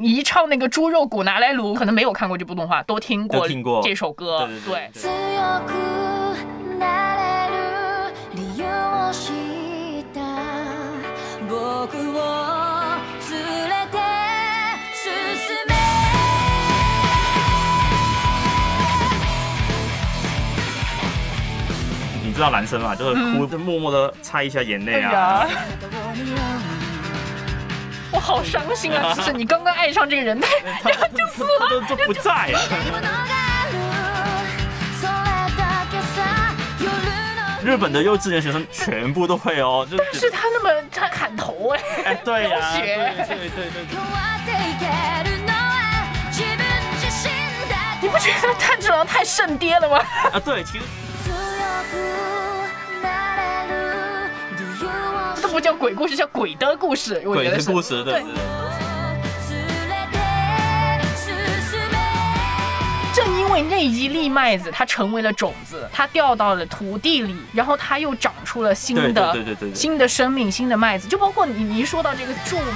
一唱那个猪肉骨拿来卤，可能没有看过这部动画，都听过都听过这首歌。对对对对，強くなれる理由を知った僕を連れて進め你知道男生嘛，就是哭，就默默的擦一下眼泪啊哎呀。， 我好伤心啊！就是你刚刚爱上这个人，他就死了，都就不在了。ものがあるそれだけさ夜の日本的幼稚园学生全部都会哦，就但是他那么他砍头哎、哎，对呀、流血对对对对変わっていけるのは自分自身だけ你不觉得炭治郎太圣爹了吗？啊，对，其实 不叫鬼故事，叫鬼的故事。我觉鬼得是的故事，对对对。連れて進め正因为那一粒麦子，它成为了种子，它掉到了土地里，然后它又长出了新对的对对对对对新的生命、新的麦子。就包括你，你一说到这个柱们，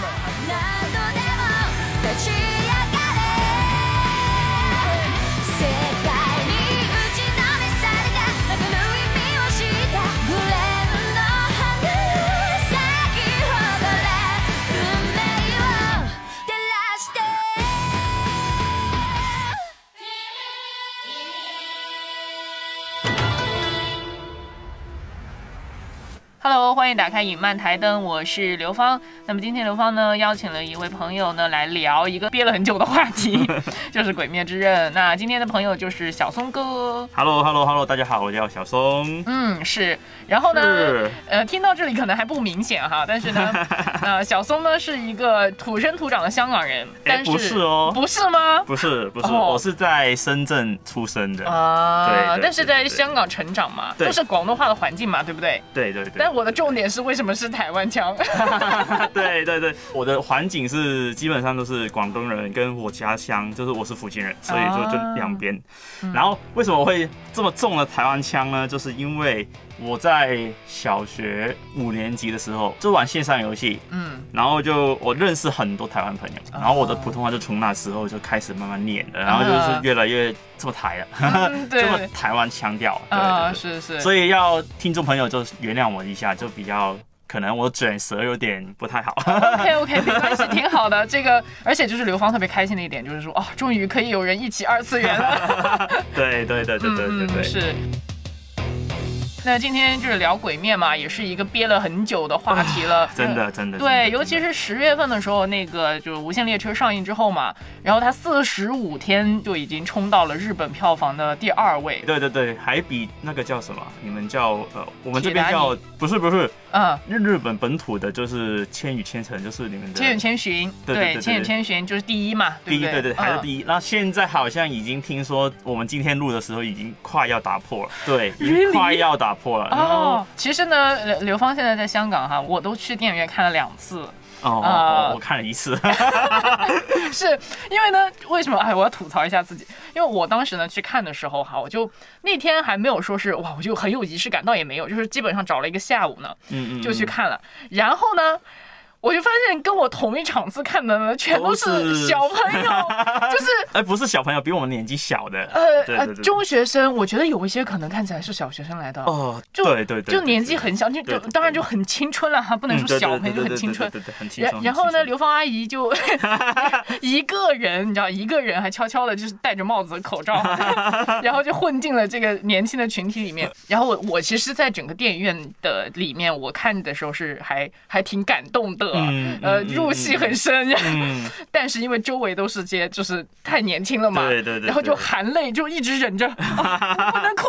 Hello，欢迎打开影漫台灯，我是刘芳。那么今天刘芳呢邀请了一位朋友呢来聊一个憋了很久的话题，就是《鬼灭之刃》。那今天的朋友就是小松哥。Hello Hello Hello，大家好，我叫小松。嗯，是。然后呢是，呃，听到这里可能还不明显哈，但是呢，呃，小松呢是一个土生土长的香港人，但是不是哦不是吗？不是不是，哦我是在深圳出生的。啊，对对但是在香港成长嘛，对都是广东话的环境嘛，对不对？对对对但。我的重点是为什么是台湾腔？对对对，我的环境是基本上都是广东人，跟我家乡就是我是福建人，所以就就啊两边。嗯然后为什么会这么重的台湾腔呢？就是因为我在小学五年级的时候就玩线上游戏，嗯，然后就我认识很多台湾朋友，然后我的普通话就从那时候就开始慢慢练了，然后就是越来越这么台了，这么台湾腔调，对啊，对对。是是，所以要听众朋友就原谅我一下，就比较可能我卷舌有点不太好。OK OK，没关系，挺好的。这个，而且就是刘芳特别开心的一点，就是说，哦，终于可以有人一起二次元了。对对对对对对对，嗯，是。那今天就是聊鬼面嘛，也是一个憋了很久的话题了。啊真的真的。对，尤其是十月份的时候，那个就是《无限列车》上映之后嘛，然后它四十五天就已经冲到了日本票房的第二位。对对对，还比那个叫什么？你们叫呃，我们这边叫不是不是嗯，日日本本土的，就是《千与千寻》，就是你们《的千与千寻》对对对对千与千寻》就是第一嘛，不对？第一对对，还是。第一。那现在好像已经听说，我们今天录的时候已经快要打破了，对，已经快要打破了。哦，其实呢，刘刘芳现在在香港哈，我都去电影院看了两次。哦，啊哦我看了一次，是因为呢，为什么？哎，我要吐槽一下自己，因为我当时呢去看的时候哈，我就那天还没有说是哇，我就很有仪式感，倒也没有，就是基本上找了一个下午呢嗯嗯，就去看了，然后呢。我就发现跟我同一场次看的呢，全都都是是小朋友，就是哎，不是小朋友，比我们年纪小的，呃呃对对对中学生。我觉得有一些可能看起来是小学生来的，哦，就对对对，就年纪很小，就就当然就很青春了哈，不能说小朋友，就很青春。对对对，很青春。然然后呢，刘芳阿姨就 一个人，你知道，一个人还悄悄的，就是戴着帽子、口罩，然后就混进了这个年轻的群体里面。然后我我其实，在整个电影院的里面，我看的时候是还还挺感动的，嗯入戏很深。嗯，但是因为周围都是些就是太年轻了嘛，对对对然后就含泪就一直忍着，啊 不能哭。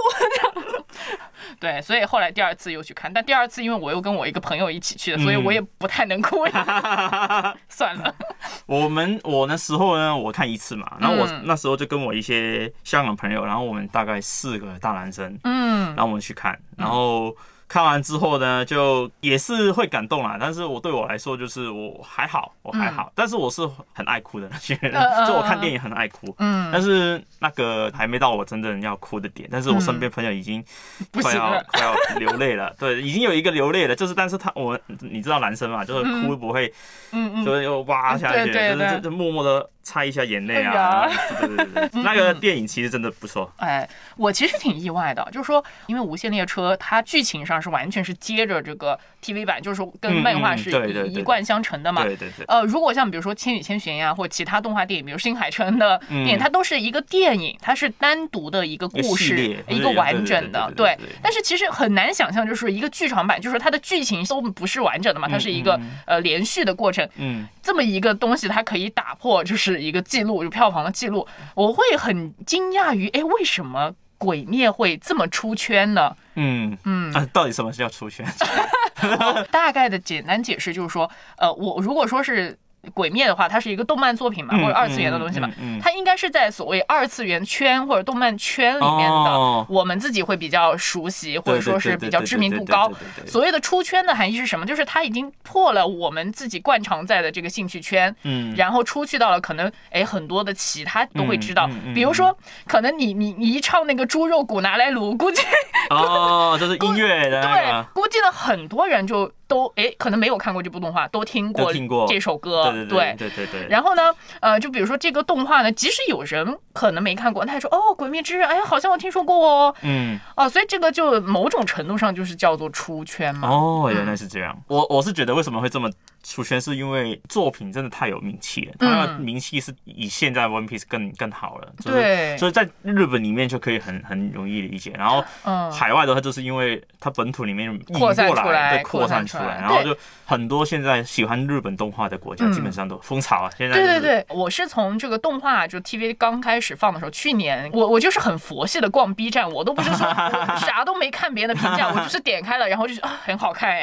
对，所以后来第二次又去看，但第二次因为我又跟我一个朋友一起去的，所以嗯我也不太能哭，算了。我们我那时候呢，我看一次嘛，然后我嗯那时候就跟我一些香港朋友，然后我们大概四个大男生，嗯然后我们去看，然后看完之后呢，就也是会感动啦。但是我对我来说，就是我还好，我还好，但是我是很爱哭的那些就我看电影很爱哭。嗯，但是那个还没到我真正要哭的点，但是我身边朋友已经快要、快要流泪了，对，已经有一个流泪了，就是但是他我你知道男生嘛，就是哭不会，嗯嗯，就会又哇下去，就是默默的擦一下眼泪啊，对对对对，那个电影其实真的不错，哎，我其实挺意外的，就是说，因为《无限列车》它剧情上是完全是接着这个 TV 版，就是说跟嗯漫画嗯是一一贯相承的嘛。对对对，呃，如果像比如说《千与千寻》呀，或其他动画电影，比如新海诚的电影，嗯它都是一个电影，它是单独的一个故事，一个完整的，对但是其实很难想象，就是一个剧场版，就是它的剧情都不是完整的嘛，它是一个嗯呃连续的过程。嗯，这么一个东西，它可以打破就是一个记录，就票房的记录，我会很惊讶于，哎，为什么？鬼灭会这么出圈呢？嗯嗯啊，到底什么是叫出圈？大概的简单解释就是说，呃，我如果说是鬼灭的话，它是一个动漫作品嘛，嗯或者二次元的东西嘛，它应该是在所谓二次元圈或者动漫圈里面的，哦我们自己会比较熟悉，或者说是比较知名度高。所谓的出圈的含义是什么？就是它已经破了我们自己惯常在的这个兴趣圈，嗯然后出去到了可能哎很多的其他都会知道比如说可能你你你一唱那个猪肉骨拿来卤，估计哦，这是音乐的对，，估计呢很多人就都哎可能没有看过这部动画，都听过这首歌，对对对对对，然后呢，呃，就比如说这个动画呢，即使有人可能没看过，他还说哦，《鬼灭之刃》，哎呀，好像我听说过哦，嗯。哦，所以这个就某种程度上就是叫做出圈嘛。哦，原来是这样。我我是觉得为什么会这么出圈，是因为作品真的太有名气了，它的嗯名气是以现在 One Piece 更更好了。就是对。所以在日本里面就可以很很容易理解，然后嗯。海外的话就是因为它本土里面引扩散过出来对，扩散出来。来，然后就很多现在喜欢日本动画的国家嗯。基本上都风潮啊。现在就是对。对对，我是从这个动画就 TV 刚开始放的时候，去年我我就是很佛系的逛 B 站，我都不是说 啥都没看别人的评价，我就是点开了，然后就是啊很好看哎，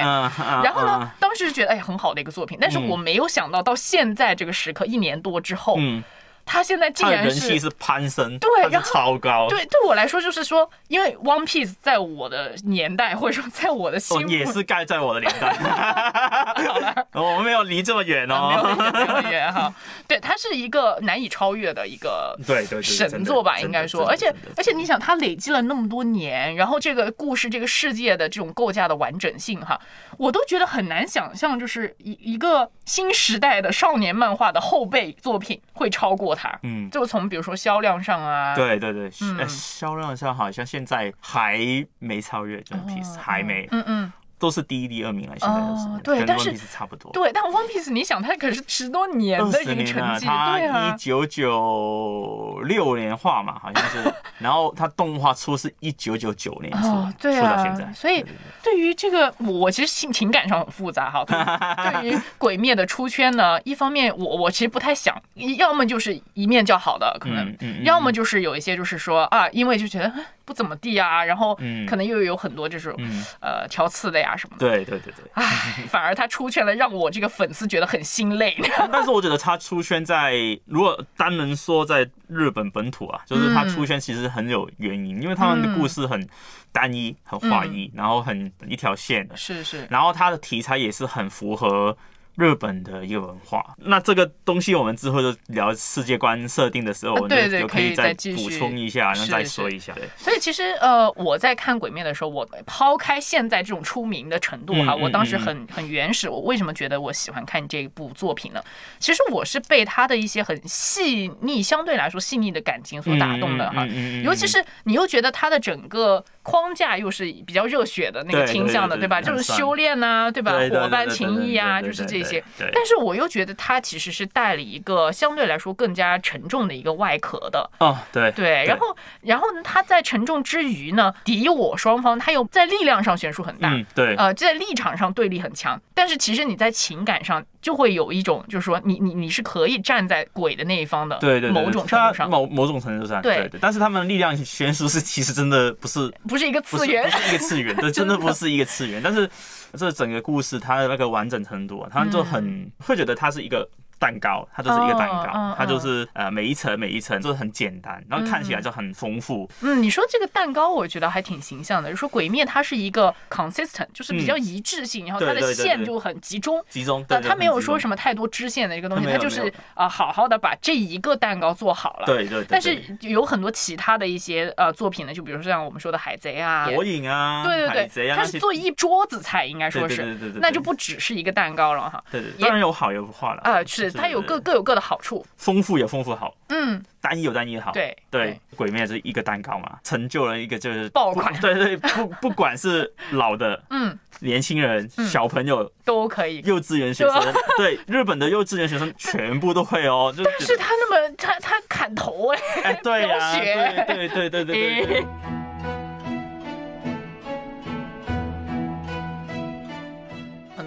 然后呢嗯，当时就觉得哎很好的一个作品，但是嗯。我没有想到到现在这个时刻一年多之后，嗯，它现在竟然人气是攀升，对然后超高，对，对我来说就是说，因为 One Piece 在我的年代，或者说在我的心哦，也是盖在我的年代。好了，我们没有离这么远没有哦。很远没有远哈。对，它是一个难以超越的一个对对对，神作吧，应该说。而且而且，你想，它累积了那么多年，然后这个故事、这个世界的这种构架的完整性哈，我都觉得很难想象，就是一一个新时代的少年漫画的后辈作品会超过它。嗯，就从比如说销量上啊，对对对，销量上好像现在还没超越 One Piece，还没，嗯嗯。都是第一、第二名了，现在都是对但是差不多。对，但 One Piece 你想，它可是十多年的一个成绩，对啊一，九九六年画嘛，好像是，然后它动画出是一九九九年出，哦，对出到现在啊，，所以对于这个，我我其实情情感上很复杂哈。对于鬼灭的出圈呢，一方面我我其实不太想，要么就是一面较好的，可能嗯嗯嗯要么就是有一些就是说啊，因为就觉得哎不怎么地啊，然后嗯可能又有很多这种嗯呃挑刺的呀什么的，对对对对。唉，反而他出圈了，让我这个粉丝觉得很心累。但是我觉得他出圈在，如果单能说在日本本土啊，就是他出圈其实很有原因，因为他们的故事很单一、很划一，然后很一条线的，是是，然后他的题材也是很符合。日本的一个文化，那这个东西我们之后就聊世界观设定的时候，我们就就对对可以以再补充一下，然后再说一下。对，所以其实呃，我在看《鬼灭》的时候，我抛开现在这种出名的程度哈，我当时嗯很很原始。我为什么觉得我喜欢看这部作品呢？其实我是被他的一些很细腻，相对来说细腻的感情所打动的哈。尤其是你又觉得他的整个框架又是比较热血的那个倾向的，对对吧？就是修炼呐，对吧？伙伴情谊啊，就是这些。对但是我又觉得他其实是带了一个相对来说更加沉重的一个外壳的。哦，对对，然后然后呢，他在沉重之余呢，敌我双方他又在力量上悬殊很大，嗯对，呃，在立场上对立很强，但是其实你在情感上就会有一种，就是说你你你是可以站在鬼的那一方的，对对对，某种程度上，它某某种程度上，对对对，但是他们的力量悬殊是其实真的不是不是一个次元。是不，是一个次元，对，真的不是一个次元。但是这整个故事它的那个完整程度啊，他们就很、会觉得它是一个蛋糕，它就是一个蛋糕，它就是呃每一层每一层就是很简单，然后看起来就很丰富。嗯，你说这个蛋糕，我觉得还挺形象的。就说《鬼灭》它是一个 consistent，就是比较一致性，然后它的线就很集中。集中，呃，对对它没有说，什么太多支线的一个东西，它就是啊、好好的把这一个蛋糕做好了。对对对对。但是有很多其他的一些呃作品呢，就比如说像我们说的《海贼》啊，火影啊，对对对，啊，它是做一桌子菜，应该说是，那就不只是一个蛋糕了哈。对对，也当然有好有坏了啊、是它有各各有各的好处。丰富有丰富好，嗯，单一有单一好。对对，鬼灭是一个蛋糕嘛，成就了一个就是爆款 对对，不不管是老的 嗯，年轻人、小朋友、都可以。幼稚园学生，对日本的幼稚园学生全部都会哦。就但是他那么他他砍头哎、哎，对呀、对对对对对对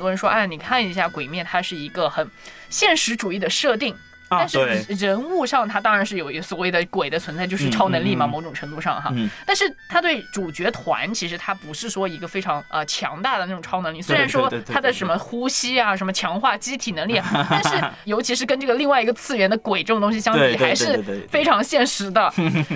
多人说，哎，你看一下《鬼灭》，它是一个很现实主义的设定。啊，但是，人物上，它当然是有一个所谓的鬼的存在，就是超能力嘛，某种程度上哈。嗯但是他对主角团，其实他不是说一个非常呃强大的那种超能力，虽然说他的什么呼吸啊，什么强化机体能力啊，但是尤其是跟这个另外一个次元的鬼这种东西相比，还是非常现实的。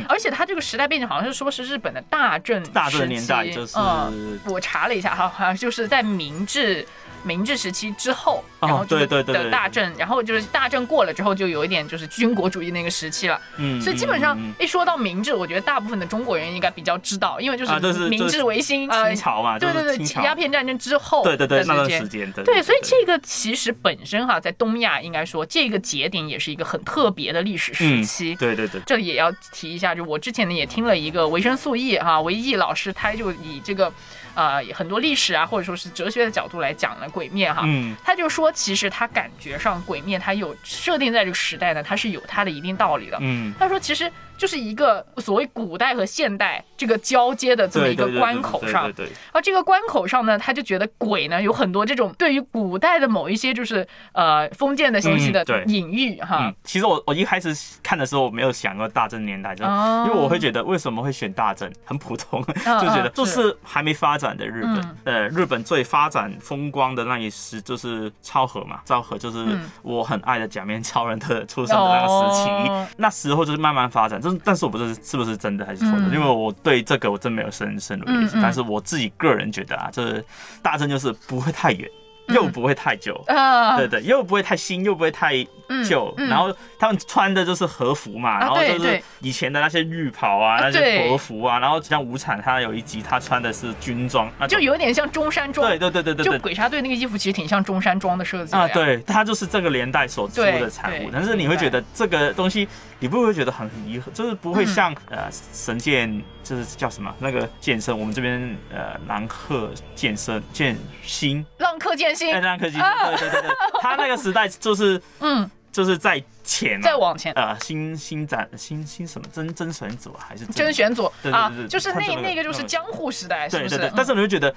而且他这个时代背景好像是说是日本的大正大正时年代期就是嗯，我查了一下哈，好像就是在明治。明治时期之后，哦然后就是的对对对对大政，然后就是大政过了之后，就有一点就是军国主义那个时期了。嗯所以基本上一说到明治，我觉得大部分的中国人应该比较知道，因为就是是明治维新，清朝嘛，对对对，鸦片战争之后对对对那段时。间，对对，所以这个其实本身哈，在东亚应该说这个节点也是一个很特别的历史时嗯期。对对对，这里也要提一下，就我之前呢也听了一个维生素 E 哈维 E 老师，他就以这个呃很多历史啊或者说是哲学的角度来讲呢《鬼灭》哈，嗯。他就说其实他感觉上《鬼灭》它有设定在这个时代呢，它是有它的一定道理的。嗯，他说其实就是一个所谓古代和现代这个交接的这么一个关口上，对对对，而这个关口上呢，他就觉得鬼呢有很多这种对于古代的某一些就是呃封建的东西的隐喻哈。嗯，，其实我我一开始看的时候，我没有想过大正年代，就哦。因为我会觉得为什么会选大正，很普通，嗯 就觉得嗯就是还没发展的日本。嗯，呃，日本最发展风光的那一时就是昭和嘛，昭和就是嗯。我很爱的假面超人的出生的那个时期。哦，那时候就是慢慢发展，就是但是我不知道是不是真的还是错的，嗯。因为我对这个我真没有深深入理解嗯嗯，但是我自己个人觉得啊，就是大正就是不会太远，又不会太久。啊，对对，又不会太新，又不会太旧，嗯。嗯然后他们穿的就是和服嘛，然后就是以前的那些浴袍啊，啊那些和服啊，然后像无产，他有一集他穿的是军装，就有点像中山装，对对对对对对。就鬼杀队那个衣服其实挺像中山装的设计啊，对，它就是这个年代所出的产物，但是你会觉得这个东西，你不会觉得很离合，就是不会像、嗯呃神剑，就是叫什么那个剑圣，我们这边呃南鹤剑圣剑心，浪客剑心哎，，南鹤剑心，对对对对，他那个时代就是嗯，就是在前、啊，再往前。呃，新新展新新什么真真选组啊还是甄选组对对对啊对，就是那那个就是江户时代，是不是？对对对，嗯。但是你会觉得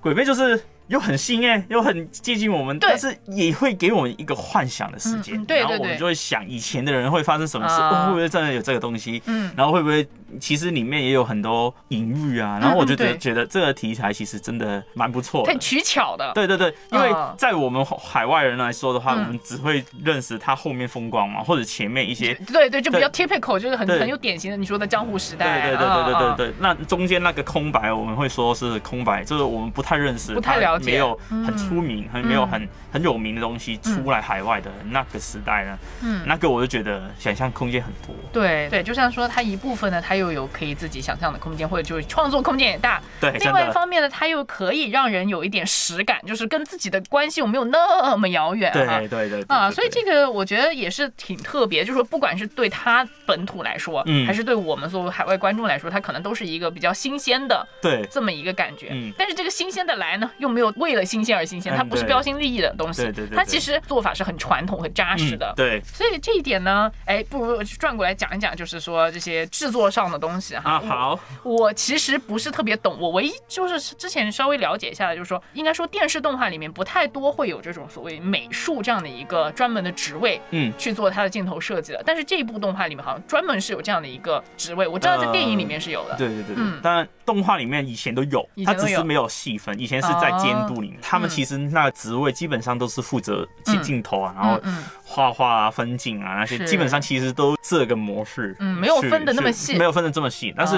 鬼魅就是又很新哎，又很接近我们，对。但是也会给我们一个幻想的世界，嗯嗯对对然后我们就会想以前的人会发生什么事，会不会真的有这个东西？嗯。然后会不会其实里面也有很多隐喻啊？然后我就觉得对。觉得这个题材其实真的蛮不错的。很。取巧的，对对对，因为啊在我们海外人来说的话，嗯。我们只会认识它后面风光嘛，或者前面一些对对，就比较 typical，就是很很有典型的你说的江湖时代，对对对对对对对，那中间那个空白，我们会说是空白，就是我们不太认识，不太了解没有嗯很出名，很没有很很有名的东西出来海外的那个时代呢，嗯那个我就觉得想象空间很多。对对，就像说它一部分呢，它又有可以自己想象的空间，或者就是创作空间也大。对，另外一，方面呢，它又可以让人有一点实感，就是跟自己的关系有没有那么遥远对啊？对对对啊，所以这个我觉得也是挺特别，就是说不管是对他本土来说，嗯还是对我们作为海外观众来说，它可能都是一个比较新鲜的对这么一个感觉。嗯但是这个新鲜的来呢，又没有为了新鲜而新鲜，嗯它不是标新立异的东西，对对对对。它其实做法是很传统、很扎实的。嗯对。所以这一点呢，哎，不如转过来讲一讲，就是说这些制作上的东西哈。啊，好，我，其实不是特别懂，我唯一就是之前稍微了解一下的，就是说，应该说电视动画里面不太多会有这种所谓美术这样的一个专门的职位。嗯，去做它的镜头设计的，但是这一部动画里面好像专门是有这样的一个职位，我知道在电影里面是有的。对对对对。嗯，但动画里面以前都有以，前都有它只是没有细分，以前是在监督里面，他们其实那个职位基本上都是负责镜镜头啊，然后嗯画画啊、分镜啊那些，基本上其实都这个模式，嗯没有分的那么细。没有分的这么细，但是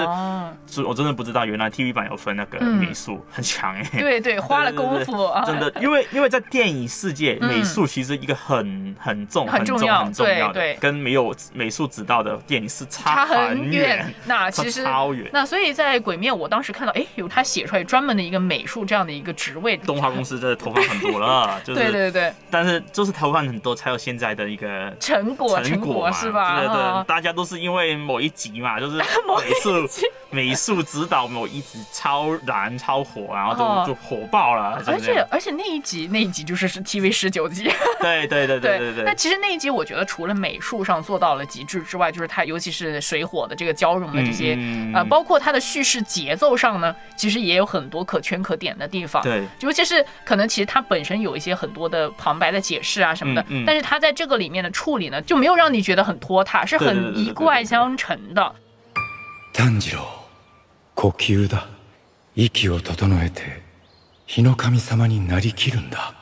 我真的不知道原来 TV 版有分那个嗯。美术，很强哎、对对，花了功夫啊，真的，因为因为在电影世界，嗯美术其实一个很很重、很重、很重要很重要的，跟没有美术指导的电影是差很很远。那其实差超远。那所以在《鬼面》，我当时看到，哎，有他写出来专门的一个美术这样的一个职位，动画公司真的投放很多了，就是，对对对，但是就是投放很多才有现在的一个成果成果嘛，是吧？对对大家都是因为某一集嘛，就是美术美术指导某一集超燃超火，然后就、哦。就火爆了，而且而且那一集那一集就是是 TV 十九集，对对对对对对。那其实那一集我觉得除了美术上做到了极致之外，就是它尤其是水火的这个交融的这些，呃，包括它的叙事节奏上呢，其实也有很多可圈可点的地方。对尤其是可能其实它本身有一些很多的旁白的解释啊什么的，嗯嗯但是它在这个里面的处理呢，就没有让你觉得很拖沓，是对对对对对很一脉相承的。炭治郎呼吸だ息を整えて日の神様になりきるんだ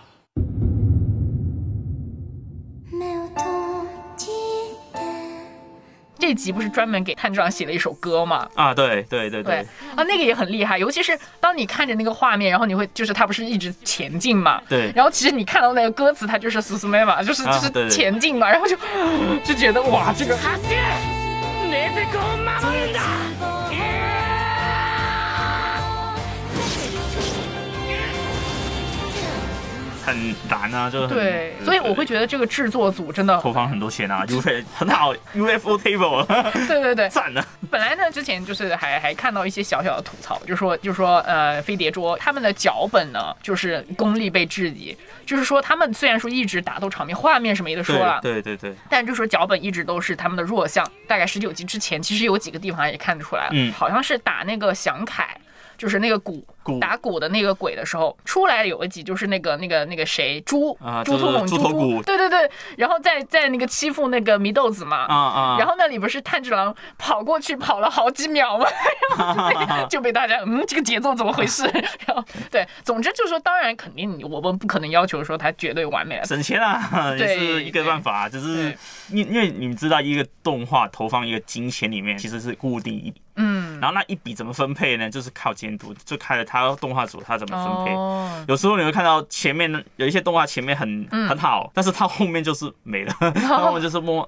这集不是专门给探长写了一首歌吗？啊，对对对对。啊，那个也很厉害，尤其是当你看着那个画面，然后你会就是他不是一直前进嘛，对。然后其实你看到那个歌词，它就是苏苏妹嘛，就是就是前进嘛，然后就就觉得哇，这个很难啊，就对，所以我会觉得这个制作组真的，投放很多钱啊，UFO 很好，UFO table 对对对，赞啊，本来呢，之前就是还还看到一些小小的吐槽，就说就说呃，飞碟桌他们的脚本呢，就是功力被质疑，就是说他们虽然说一直打斗场面，画面是没得说了，对对对对，但就说脚本一直都是他们的弱项。大概十九集之前，其实有几个地方也看得出来了，嗯好像是打那个祥凯。就是那个鼓鼓打鼓的那个鬼的时候，出来有一集就是那个那个那个谁猪啊猪头猛猪头骨对对对，然后在在那个欺负那个祢豆子嘛，啊啊，然后那里不是炭治郎跑过去跑了好几秒嘛？然后就被 就被大家嗯，这个节奏怎么回事？然后对，总之就是说，当然肯定我们不可能要求说他绝对完美了。省钱啊，也是一个办法，就是因因为你们知道一个动画投放一个金钱里面其实是固定一笔，嗯，然后那一笔怎么分配呢？就是靠监督，就开了他动画组他怎么分配。哦，有时候你会看到前面有一些动画前面很、嗯很好，但是它后面就是没了，然后我就是摸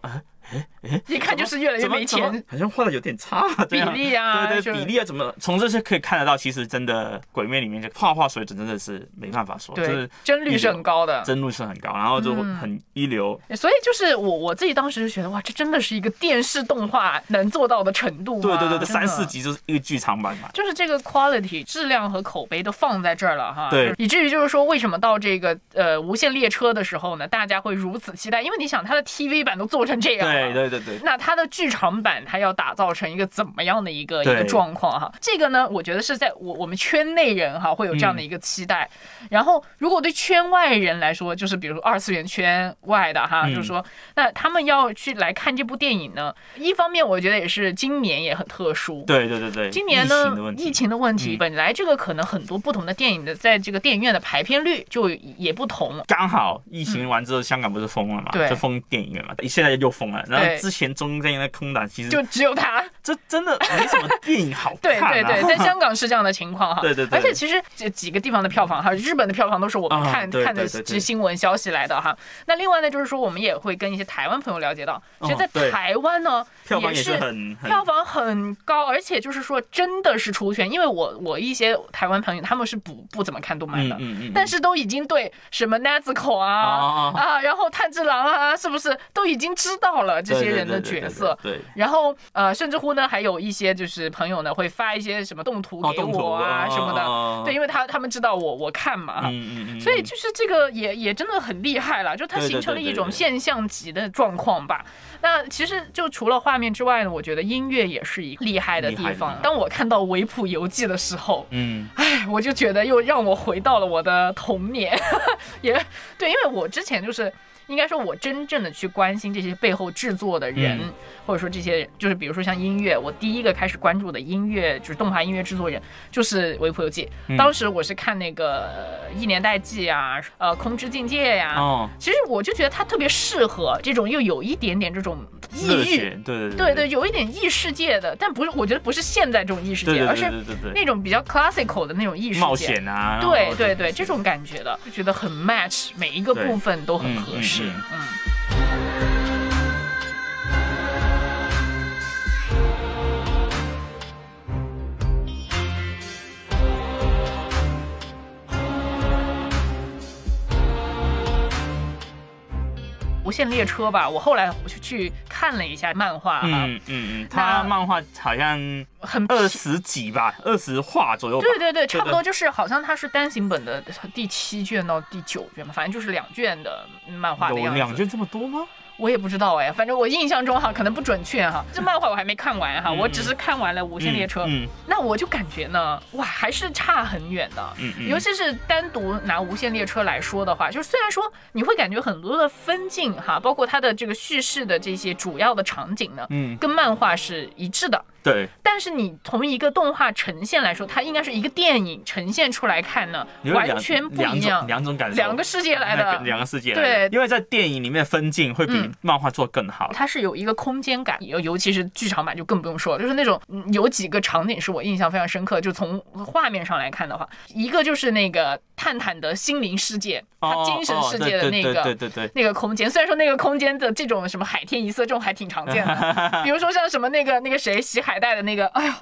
摸，呃一看就是越来越没钱。好像画的有点差，比例啊对就对，比例啊，怎么从这些可以看得到，其实真的《鬼灭》里面这个画画水准真的是没办法说，就对是，帧率是很高的。帧率是很高，然后就嗯很一流。所以就是我我自己当时就觉得哇，这真的是一个电视动画能做到的程度？对对对对，三四集就是一个剧场版嘛。就是这个 quality 质量和口碑都放在这儿了哈，对以至于就是说为什么到这个呃无限列车的时候呢，大家会如此期待？因为你想它的 TV 版都做成这样了，对对对对，那它的剧场版它要打造成一个怎么样的一个一个状况哈？这个呢，我觉得是在我我们圈内人哈会有这样的一个期待。然后，如果对圈外人来说，就是比如二次元圈外的哈，嗯。就是说，那他们要去来看这部电影呢，一方面我觉得也是今年也很特殊，对对对对，今年疫情的呢问，题。疫情的问题，嗯。本来这个可能很多不同的电影的在这个电影院的排片率就也不同。刚好疫情完之后，香港不是封了嘛，对。就封电影院嘛，现在又封了。然后之前中间的空档，其实就只有他，这真的没什么电影好看啊。对对，在 香港是这样的情况哈。对对对。而且其实这几个地方的票房哈，日本的票房都是我们啊看、看的对对对。对这新闻消息来的哈。那另外呢，就是说我们也会跟一些台湾朋友了解到，其实，在台湾呢，票房也是是很很票房很高，而且就是说真的是出圈，因为我我一些台湾朋友他们是不不怎么看动漫的，嗯嗯嗯，但是都已经对什么 Nezuko 啊、哦。啊，然后炭治郎啊，是不是都已经知道了这些人的角色？对对对对对。然后呃，甚至乎呢，还有一些就是朋友呢会发一些什么动图给我啊、哦什么的，哦对，因为他他们知道我我看嘛。嗯嗯嗯，所以就是这个也也真的很厉害了，就它形成了一种现象级的状况吧。那其实就除了画面之外呢，我觉得音乐也是一个厉害的地方当我看到维普游记的时候，嗯。哎，我就觉得又让我回到了我的童年，也对，因为我之前就是应该说我真正的去关心这些背后制作的人，嗯或者说这些就是比如说像音乐，我第一个开始关注的音乐就是动画音乐制作人就是《维普游记》嗯当时我是看那个呃《一年代记》啊，呃《空之境界》呀，哦，其实我就觉得它特别适合这种又有一点点这种异域对对对对，有一点异世界的，但不是，我觉得不是现在这种异世界，对对而是那种比较 classical 的那种异世界。冒险啊，对对对，这种感觉的，就觉得很 match，每一个部分都很合适。嗯嗯。无限列车吧，我后来我去去看了一下漫画哈，嗯嗯嗯，他漫画好像很二十集吧，二十话左右。对对对，差不多就是好像它是单行本的第七卷到第九卷嘛，反正就是两卷的漫画的样子。两卷这么多吗？我也不知道哎，反正我印象中哈，可能不准确哈。这漫画我还没看完哈，嗯我只是看完了《无限列车》嗯那我就感觉呢，哇，还是差很远的。嗯嗯尤其是单独拿《无限列车》来说的话，就是虽然说你会感觉很多的分镜哈，包括它的这个叙事的这些主要的场景呢，嗯，跟漫画是一致的。对，但是你从一个动画呈现来说，它应该是一个电影呈现出来看呢，完全不一样，两种感受，两个世界来的。两个世界来对。因为在电影里面分镜会比嗯漫画做更好。它是有一个空间感，尤尤其是剧场版就更不用说了，就是那种嗯有几个场景是我印象非常深刻，就从画面上来看的话，一个就是那个探探的心灵世界，它哦精神世界的那哦个。对对对那个空间，虽然说那个空间的这种什么海天一色，这种还挺常见的，比如说像什么那个那个谁西海海带的那个，哎呦。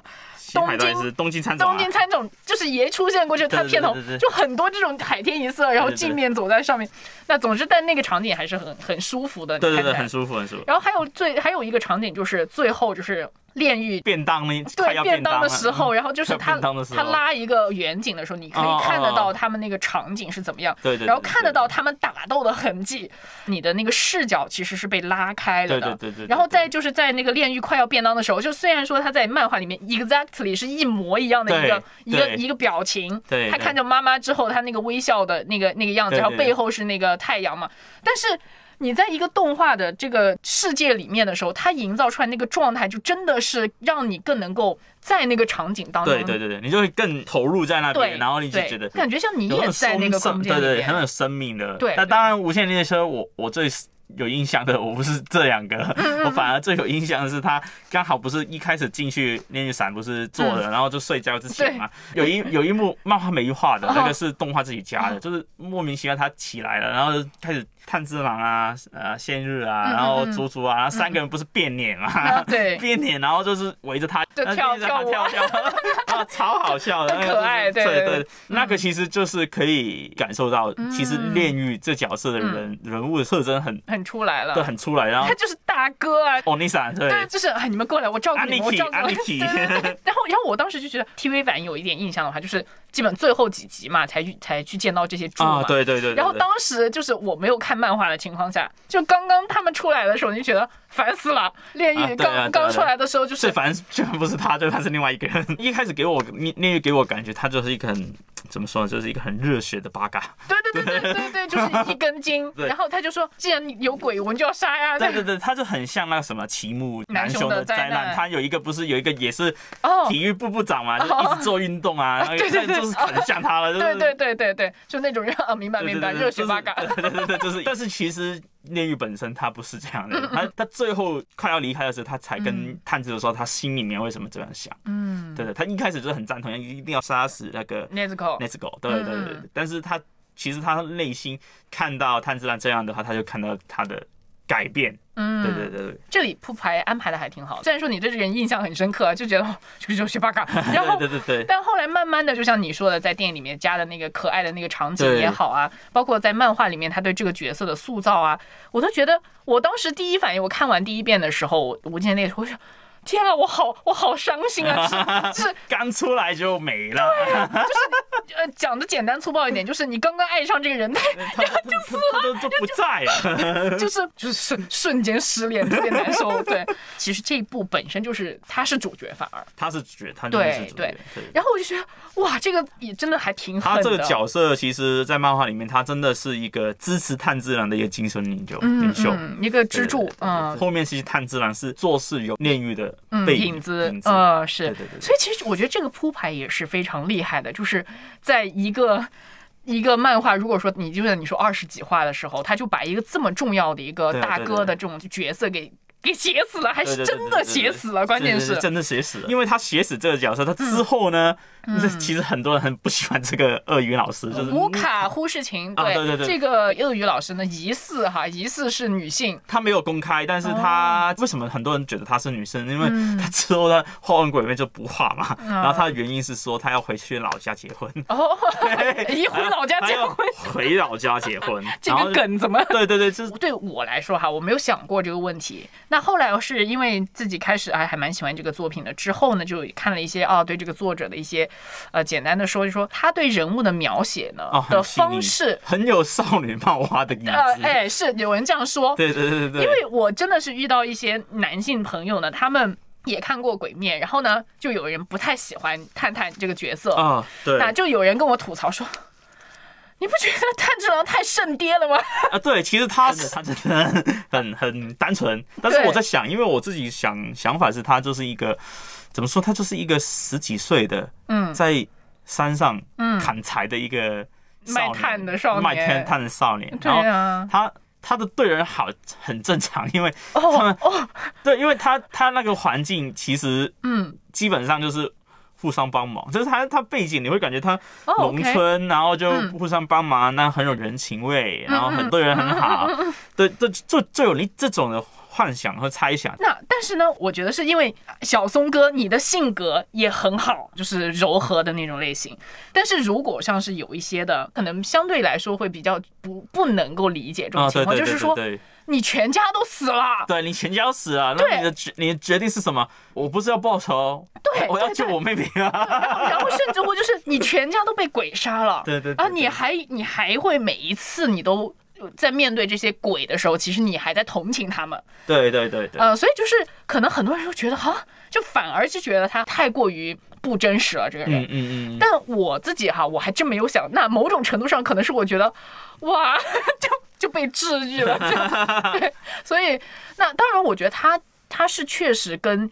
东京是东京参总啊，东京参总就是也出现过，就是他对对片头就很多这种海天一色，然后镜面走在上面。那总之，但那个场景还是很很舒服的，对对对，很舒服很舒服。然后还有最还有一个场景就是最后就是炼狱。便当那对便当的时候，嗯。然后就是他他拉一个远景的时候，你可哦以看得到他们那个场景是怎么样，对对对然后看得到他们打斗的痕迹，你的那个视角其实是被拉开了的，对对对然后再就是在那个炼狱快要便当的时候，就虽然说他在漫画里面 exactly 是一模一样的一个一个一个表情，对对。他看着妈妈之后，他那个微笑的那个那个样子，然后背后是那个太阳嘛，但是。你在一个动画的这个世界里面的时候，它营造出来那个状态，就真的是让你更能够在那个场景当中，对对对对，你就会更投入在那对边，然后你就觉得感觉像你也在那个空间里对对，很有生命的。对对。那当然，无限列车我我最有印象的，我不是这两个，嗯我反而最有印象的是他刚好不是一开始进去炼狱伞不是做的，然后就睡觉之前嘛，有一 有一幕漫画没画的，哦。那个是动画自己加的，就是莫名其妙他起来了，然后就开始炭治郎啊，呃，仙日啊，嗯然后嗯猪猪啊，然后三个人不是变脸嘛啊，对。变脸，然后就是围着他就呃跳跳舞。跳跳，啊，超好笑的，那个可爱对对那个其实就是可以感受到，其实嗯。炼狱这角色的人人物的特征很很出来了，对很出来，然后他就是大哥啊，欧尼桑对对，就是哎，你们过来，我照顾你们，我照顾你们。对对 对。然后，然后我当时就觉得 TV 版有一点印象的话，就是基本最后几集嘛，才去才去见到这些猪嘛。啊，对对对，对对然后当时就是我没有看漫画的情况下，就刚刚他们出来的时候，你就觉得烦死了。炼狱啊啊刚刚出来的时候，就是最烦居然不是他，就他是另外一个人。一开始给我那那个给我感觉，他就是一个很怎么说呢，就是一个很热血的八嘎。对对对对对对，就是一根筋。然后他就说，既然有鬼，我们就要杀呀。对对对，他就很像那个什么奇木南雄的的灾难，他有一个不是有一个也是哦体育部部长嘛，就一直做运动啊，那对对对就是很像他了，就是对对对对对，就那种人啊，明白明白，热血八嘎。对对对，就是，但是其实炼狱本身他不是这样嗯。的，他他最后快要离开的时候，他才跟探子说他心里面为什么这样想。嗯。对对，他一开始就是很赞同，一定要杀死那个 Nezuko，Nezuko，对对对对嗯，但是他其实他内心看到炭治郎这样的话，他就看到他的改变。嗯，对对对对。这里铺排安排的还挺好，虽然说你对这个人印象很深刻，就觉得 就是八嘎，然后对对对对，但后来慢慢的，就像你说的，在电影里面加的那个可爱的那个场景也好啊，包括在漫画里面他对。这个角色的塑造啊，我都觉得，我当时第一反应，我看完第一遍的时候，我无间列车，我说天啊，我好我好伤心啊！是是刚出来就没了，对，就是呃，讲的简单粗暴一点，就是你刚刚爱上这个人，他 他 他他都就不在了。就是就是瞬瞬间失恋，特别难受。对，其实这一部本身就是他是主角，反而，他是主角，他就是对主角对对。然后我就觉得哇，这个也真的还挺狠的。他这个角色，其实，在漫画里面，他真的是一个支持炭治郎的一个精神领袖。领袖。嗯，一个支柱嗯后面其实炭治郎是做事有炼狱的嗯，背影子嗯，呃，是，对对对对。所以其实我觉得这个铺排也是非常厉害的，就是在一个。一个漫画，如果说你就像你说二十几话的时候，他就把一个这么重要的一个大哥的这种角色给给写死了，还是真的写死了，关键是。真的写死了，因为他写死这个角色，他之后呢，这其实很多人很不喜欢这个鳄鱼老师，就是乌卡忽视情，啊对对对这个鳄鱼老师呢，疑似哈，疑似是女性，她没有公开，但是哦。为什么很多人觉得她是女生？因为她之后她画完鬼面就不画嘛，然后她的原因是说她要回去老家结婚，哦，一 回老家结婚，回老家结婚，这个梗怎么？对对对，就是 对我来说哈，我没有想过这个问题。那后来是因为自己开始哎还蛮喜欢这个作品的，之后呢就看了一些哦对这个作者的一些呃简单的说一说他对人物的描写呢、哦的方式，很有少女漫画的影呃，哎是有人这样说，对对对对对，因为我真的是遇到一些男性朋友呢，他们也看过《鬼灭》，然后呢就有人不太喜欢探探这个角色，啊对那就有人跟我吐槽说。你不觉得炭治郎太圣爹了吗？啊，对，其实他是他真的很很很单纯，但是我在想，因为我自己想想法是他就是一个怎么说，他就是一个十几岁的嗯。在山上嗯。砍柴的一个卖炭的少年。卖炭炭的少年，然后啊，他他的对人好很正常，因为他哦们哦，对，因为他他那个环境其实嗯，基本上就是。互相帮忙，就是他他背景你会感觉他哦农村，然后就嗯。互相帮忙，那很有人情味，然后嗯很对人很好，对，这就就有你这种的幻想和猜想。那但是呢，我觉得是因为小松哥你的性格也很好，就是柔和的那种类型。但是如果像是有一些的，可能相对来说会比较不不能够理解这种啊，情况，对对对就是说你全家都死了，对你全家要死了，那你的决你的决定是什么？我不是要报仇，对，我要救我妹妹啊！然后甚至乎就是你全家都被鬼杀了，对对对啊，你还你还会每一次你都在面对这些鬼的时候，其实你还在同情他们，对对对对，呃，所以就是可能很多人都觉得哈，就反而是觉得他太过于不真实了，这个人。嗯嗯嗯，但我自己哈，我还真没有想，那某种程度上可能是我觉得，哇，就就被治愈了，就 对，所以那当然，我觉得他他是确实跟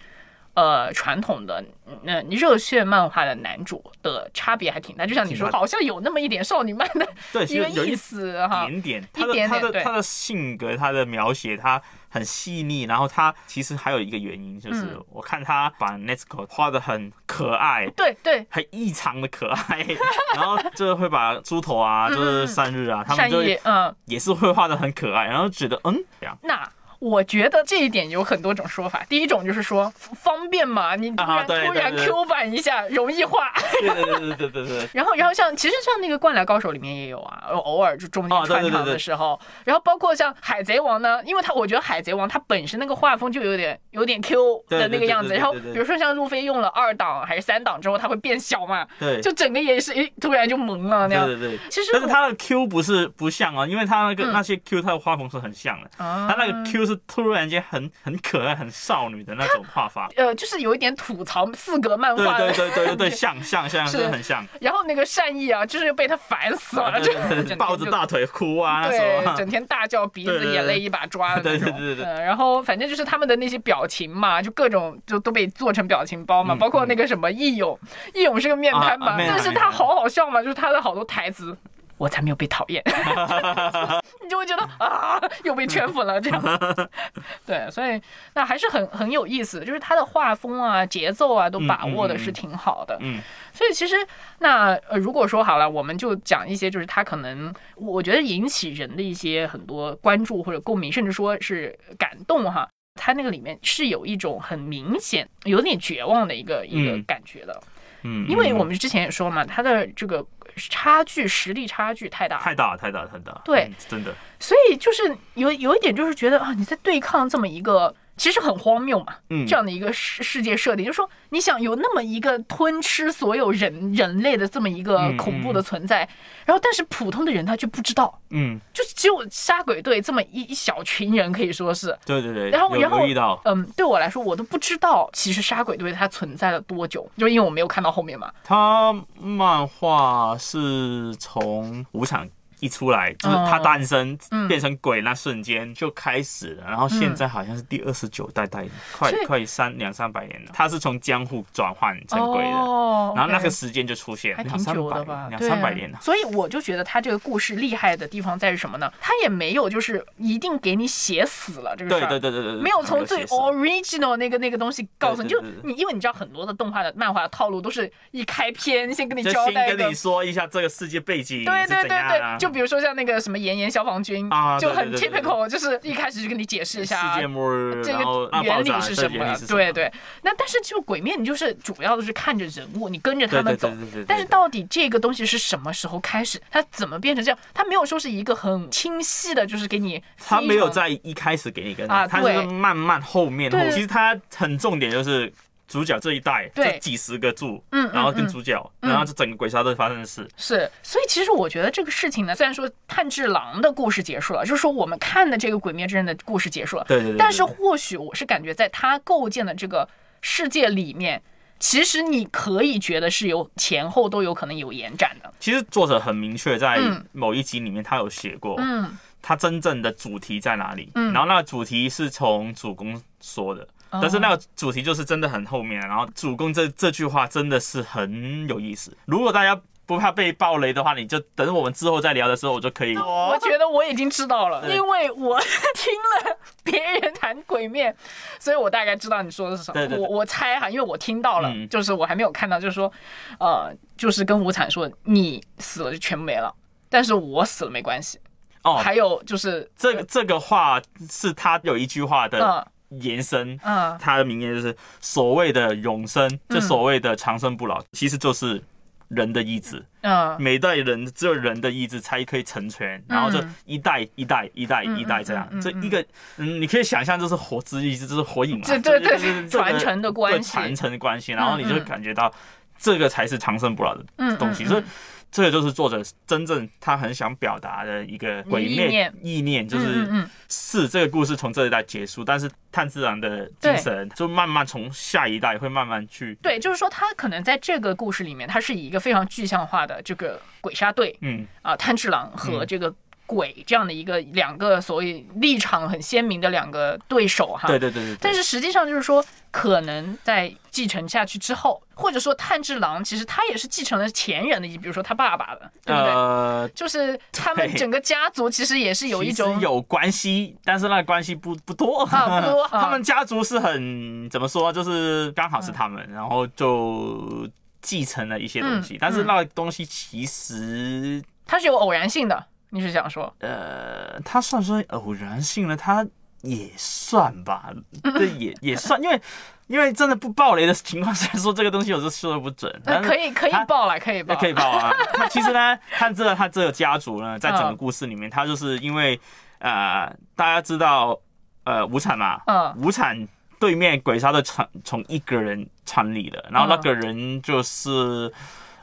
呃传统的嗯热血漫画的男主的差别还挺大，就像你说，好像有那么一点少女漫的对，一个意思哈，点点，他的一点点他的他的性格，他的描写，他很细腻。然后他其实还有一个原因，就是嗯。我看他把 Nesco 画的很可爱，对对，很异常的可爱，然后就是会把猪头啊，就是善日啊，他们就嗯，也是会画的很可爱，然后觉得嗯，这样。那。我觉得这一点有很多种说法。第一种就是说方便嘛，你突然、突然 Q 版一下容易画。对对对对对对对。然后，然后像其实像那个《灌篮高手》里面也有啊，偶尔就中间穿插对对对的时候。然后包括像《海贼王》呢，因为他我觉得《海贼王》它本身那个画风就有点有点 Q 的那个样子。然后比如说像路飞用了二档还是三档之后，它会变小嘛，对，就整个也是诶突然就萌了那样。对对对。其实但是他的 Q 不是不像啊，因为他那个、嗯那些 Q 他的画风是很像的，啊他那个 Q 是突然间很很可爱、很少女的那种画法。呃就是有一点吐槽四格漫画的对对对对对，像像像，是真的很像。然后那个善意啊，就是被他烦死了，就 抱着大腿哭啊，对，候整天大叫，鼻子 眼泪一把抓的那种。对对对对然后反正就是他们的那些表情嘛，就各种就都被做成表情包嘛，嗯包括那个什么义勇，义勇是个面瘫嘛，啊啊面瘫但是他好好笑嘛，就是他的好多台词。我才没有被讨厌，你就会觉得啊，又被圈粉了这样。对，所以那还是很很有意思，就是他的画风啊、节奏啊都把握的是挺好的。嗯所以其实那呃，如果说好了，我们就讲一些就是他可能我觉得引起人的一些很多关注或者共鸣，甚至说是感动哈。他那个里面是有一种很明显、有点绝望的一个一个嗯感觉的，嗯，因为嗯我们之前也说嘛，他的这个差距、实力差距太大，太大太大太大，对。嗯真的，所以就是有有一点就是觉得啊，你在对抗这么一个其实很荒谬嘛，嗯这样的一个世世界设定，就是说你想有那么一个吞吃所有人人类的这么一个嗯恐怖的存在，然后但是普通的人他却不知道，嗯，就是只有杀鬼队这么一一小群人可以说是。对对对，然后然后嗯，对我来说，我都不知道其实杀鬼队它存在了多久，就因为我没有看到后面嘛。他漫画是从五场一出来，就是他哦诞生、嗯变成鬼那瞬间就开始了，然后现在好像是第二十九代代，快快三两三百年了。他是从江户转换成鬼的，哦然后那个时间就出现两三百两三百年了。所以我就觉得他这个故事厉害的地方在于什么呢？他也没有就是一定给你写死了这个事对儿，对对对对对，没有从最 original 那个那个东西告诉你，就你因为你知道很多的动画的漫画的套路都是一开篇先跟你交代先跟你。说一下这个世界背景对对对对，样啊，就比如说像那个什么炎炎消防军啊就很 typical，就是一开始就跟你解释一下世界末日，这个原理是什么对对。那但是就鬼面，你就是主要的是看着人物，你跟着他们走。但是到底这个东西是什么时候开始？它怎么变成这样？它没有说是一个很清晰的，就是给你它没有在一开始给你跟啊它是慢慢后面其实它很重点就是。主角这一代对。这几十个柱，嗯嗯然后跟嗯。主角，嗯。然后这整个鬼杀队发生的事，是，所以其实我觉得这个事情呢，虽然说炭治郎的故事结束了，就是说我们看的这个《鬼灭之刃》的故事结束了，对对对对。但是或许我是感觉在他构建的这个世界里面，其实你可以觉得是有前后都有可能有延展的。其实作者很明确，在嗯。某一集里面他有写过，嗯，他真正的主题在哪里，嗯。然后那个主题是从主公说的。哦但是那个主题就是真的很后面，然后主公这这句话真的是很有意思。如果大家不怕被暴雷的话，你就等我们之后再聊的时候，我就可以。我觉得我已经知道了，因为我听了别人谈鬼面，所以我大概知道你说的是什么。对对对我我猜哈，因为我听到了，嗯就是我还没有看到，就是说，呃，就是跟无惨说你死了就全没了，但是我死了没关系。哦，还有就是这个这个话是他有一句话的嗯延伸，嗯。他的名言就是所谓的永生，就所谓的长生不老，其实就是人的意志。嗯。每代人只有人的意志才可以成全，然后就一代一代一代一代这样。这一个嗯，你可以想象这是火之意志，这是火影嘛，对对对是这个传承的关系。传承的关系，然后你就感觉到这个才是长生不老的嗯东西，嗯。所以。这个就是作者真正他很想表达的一个鬼灭意念。意念，就嗯是嗯。是这个故事从这一代结束，但是炭治郎的精神就慢慢从下一代会慢慢去，对，就是说他可能在这个故事里面，他是以一个非常具象化的这个鬼杀队嗯，啊，炭治郎和嗯。这个鬼这样的一个两个所谓立场很鲜明的两个对手哈。对对对对对。但是实际上就是说，可能在继承下去之后，或者说炭治郎其实他也是继承了前人的，比如说他爸爸的，对不对？呃，就是他们整个家族其实也是有一种有关系，但是那个关系不不多啊不多啊 他们家族是很怎么说，就是刚好是他们，然后就继承了一些东西，嗯但是那个东西其实它是有偶然性的。你是想说？呃，他算不算偶然性呢？他也算吧，这也也算，因为因为真的不爆雷的情况下说这个东西有时候说的不准，那，可以可以它报了，可以爆，可以爆啊。他其实呢，他这个他这个家族呢，在整个嗯故事里面，他就是因为呃，大家知道呃无产嘛，嗯无产对面鬼杀的从从一个人创立的，然后那个人就是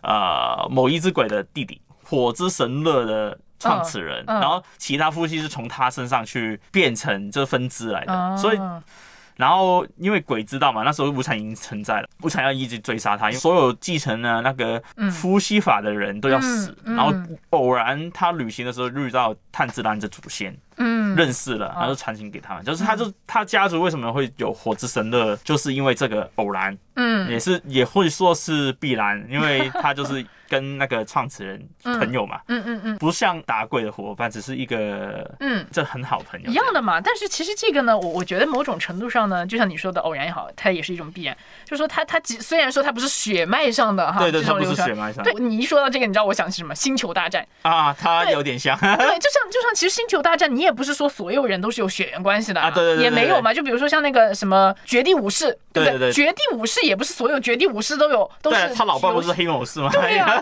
呃某一只鬼的弟弟，火之神乐的。创始人，嗯嗯。然后其他夫妻是从他身上去变成这分支来的，哦。所以然后因为鬼知道嘛，那时候无产已经存在了，无产要一直追杀他，因为所有继承了那个夫妻法的人都要死。嗯嗯。然后偶然他旅行的时候遇到炭治郎的祖先，嗯，认识了，然后就传情给他们。就是他就他家族为什么会有火之神乐，就是因为这个偶然，嗯也是也会说是必然，因为 他就是跟那个创始人朋友嘛，嗯嗯嗯不像打鬼的伙伴，只是一个嗯。这很好朋友一样的嘛，但是其实这个呢，我我觉得某种程度上呢，就像你说的偶然也好，它也是一种必然。就是说它它即虽然说他不是血脉上的哈，对对，他不是血脉上对你一说到这个，你知道我想起什么？星球大战。啊，他有点像。对，就像就像其实星球大战，你也不是说所有人都是有血缘关系的啊对对对对也没有嘛。就比如说像那个什么绝地武士，对对不对绝地武士也不是所有绝地武士都有，都是对他老爸不是黑武士吗？对呀、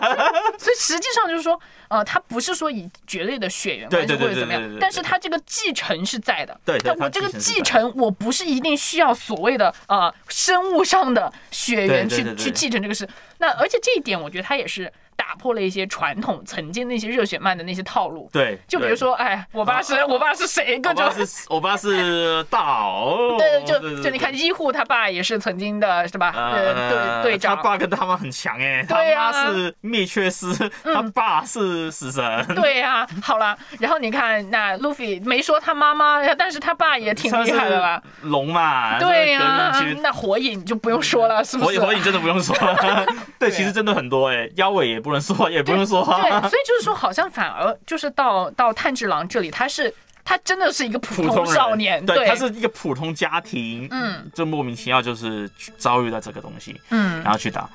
所以实际上就是说，呃，他不是说以绝对的血缘关系或者怎么样但是他这个继承是在的。对但我这个继承我不是一定需要所谓的呃生物上的血缘去去继承这个事。那而且这一点，我觉得他也是打破了一些传统曾经那些热血漫的那些套路。对，就比如说，哎，我爸是我爸是谁，各我种爸是我爸是大佬，对，就就你看，医护他爸也是曾经的，是吧？呃，队队长他。爸跟他妈很强哎，他对啊妈是灭却师，他爸是死神，对呀、好了，然后你看，那路飞没说他妈妈，但是他爸也挺厉害的吧？？龙嘛，对呀、那火影就不用说了，是不是？火影火影真的不用说了，对，其实真的很多哎，腰尾也不能说，也不用说，对，所以就是说，好像反而就是到到炭治郎这里，他是他真的是一个普通少年，对，他是一个普通家庭，嗯，就莫名其妙就是遭遇到这个东西，嗯。然后去打。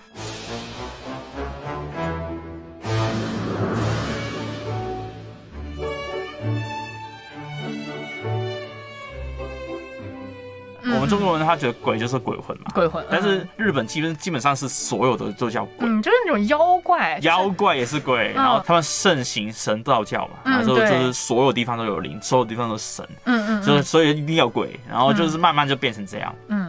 我们中国人他觉得鬼就是鬼魂嘛，嗯鬼魂，但是日本基本基本上是所有的都叫鬼，嗯，就是那种妖怪，妖怪也是鬼，然后他们盛行神道教嘛，嗯然后就就是所有地方都有灵，所有地方都是神，嗯嗯就是所以一定要鬼，然后就是慢慢就变成这样。嗯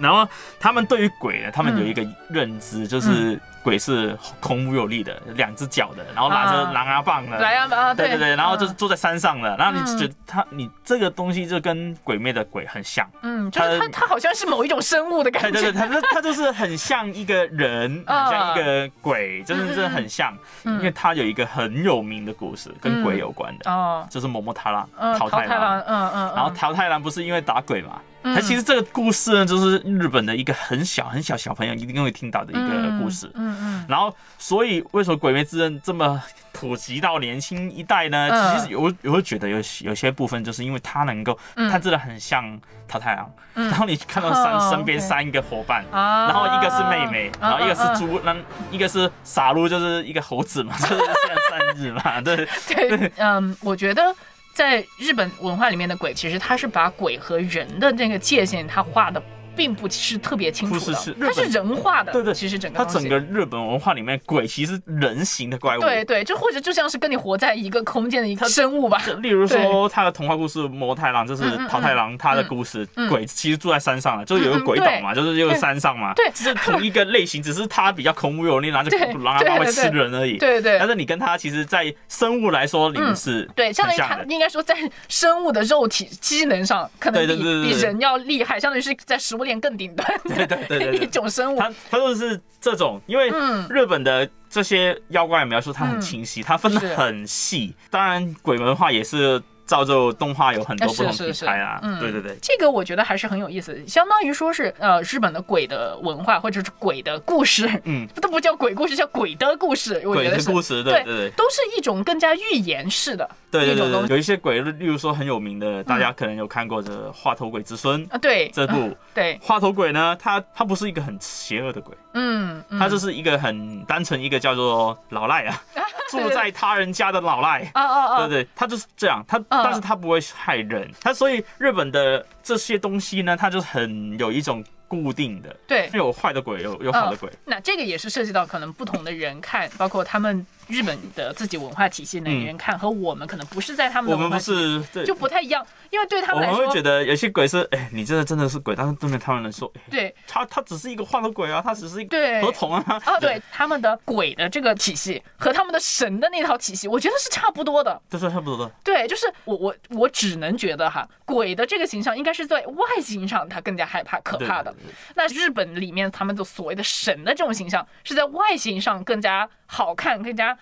然后他们对于鬼呢，他们有一个认知，就是鬼是孔武有力的，两只脚的，然后拿着啊狼牙棒的，来啊啊，对。对对，然后就是嗯坐在山上的，然后你嗯觉得他你这个东西就跟鬼魅的鬼很像，嗯，就是他他他好像是某一种生物的感觉，对对对，他就他就是很像一个人，很啊像一个鬼，真的真的很像，嗯因为他有一个很有名的故事跟鬼有关的，哦，就是某某太郎嗯，桃太郎。郎，嗯嗯，然后桃太郎不是因为打鬼嘛？嗯他其实这个故事呢，就是日本的一个很小很小小朋友一定会听到的一个故事。嗯嗯然后，所以为什么《鬼灭之刃》这么普及到年轻一代呢？嗯其实有我会觉得有有些部分就是因为它能够，嗯他真的很像桃太郎。嗯然后你看到三、哦身边三个伙伴。啊，然后一个是妹妹，然后一个嗯是猪，那一个是傻鹿，就是一个猴子嘛，就是现在生日嘛，对，对，嗯，我觉得在日本文化里面的鬼，其实它是把鬼和人的那个界限，它画的并不是特别清楚是是它是人化的。对对其实整个它整个日本文化里面，鬼其实是人形的怪物。对对，就或者就像是跟你活在一个空间的一个生物吧。就例如说，他的童话故事《魔太郎》就是桃太郎他的故事，嗯鬼其实住在山上了，就是有个鬼岛嘛，就是有个山上嘛，对是同一个类型，只是它比较 恐怖有力，然后狼牙棒会吃人而已。对对但是你跟他其实，在生物来说，你们是对，相当于它很像的。应该说在生物的肉体机能上，可能比比人要厉害，相当于是在食物链更顶端 对对对 一，种生物。他他就是这种，因为嗯日本的这些妖怪描述它很清晰，它分得很细。当然，鬼文化也是照着动画有很多啊不同题材啊是嗯。对对对。这个我觉得还是很有意思，相当于说是呃日本的鬼的文化或者是鬼的故事，嗯，都不叫鬼故事，叫鬼的故事。我鬼觉得是的故事，对对对。都是一种更加寓言式的对对一种东西对对，有一些鬼，例如说很有名的，大家可能有看过的《画头鬼之孙》啊。对，这部。对，画头鬼呢，他他不是一个很邪恶的鬼，嗯，嗯他就是一个很单纯一个叫做老赖啊，住在他人家的老赖。啊啊啊，对对，他就是这样，他但是它不会害人，它所以日本的这些东西呢，它就很有一种固定的，对。有坏的鬼，有有好的鬼，那这个也是涉及到可能不同的人看，包括他们日本的自己文化体系的人看，和我们可能不是在他们我们不的文化体系是对就不太一样，因为对他们来说，们会觉得有些鬼是，哎、你这个真的是鬼，但是对面他们来说，哎、对他他只是一个画头鬼啊，他只是一个对合同啊，啊，对他们的鬼的这个体系和他们的神的那套体系，我觉得是差不多的。这是差不多的。对，就是我我我只能觉得哈，鬼的这个形象应该是在外形上他更加害怕可怕的。那日本里面他们的所谓的神的这种形象，是在外形上更加好看、更加嗯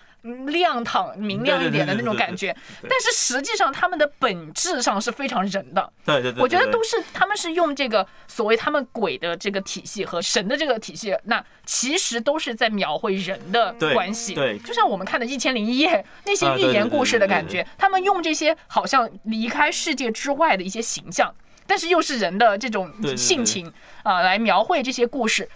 亮堂、明亮一点的那种感觉。但是实际上他们的本质上是非常人的。对对对，我觉得都是他们是用这个所谓他们鬼的这个体系和神的这个体系，那其实都是在描绘人的关系。对就像我们看的《一千零一夜》那些寓言故事的感觉，他们用这些好像离开世界之外的一些形象。但是又是人的这种性情啊、来描绘这些故事。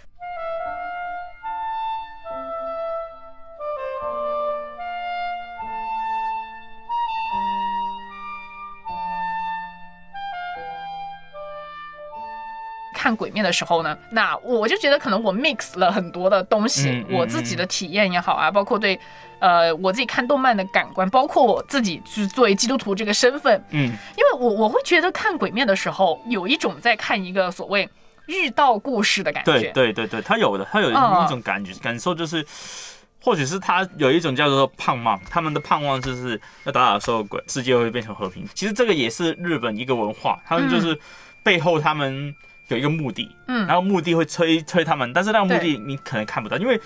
看《鬼面》的时候呢，那我就觉得可能我 mix 了很多的东西，嗯嗯我自己的体验也好啊，包括对。呃，我自己看动漫的感官，包括我自己就是作为基督徒这个身份，嗯，因为我我会觉得看《鬼面》的时候，有一种在看一个所谓遇到故事的感觉。对对对对，他有的，他有嗯一种感觉、感受，就是或许是他有一种叫做盼望，他们的盼望就是要打倒所有鬼，世界会变成和平。其实这个也是日本一个文化，他们就是背后他们有一个目的，嗯然后目的会催催他们，但是那个目的你可能看不到，因为。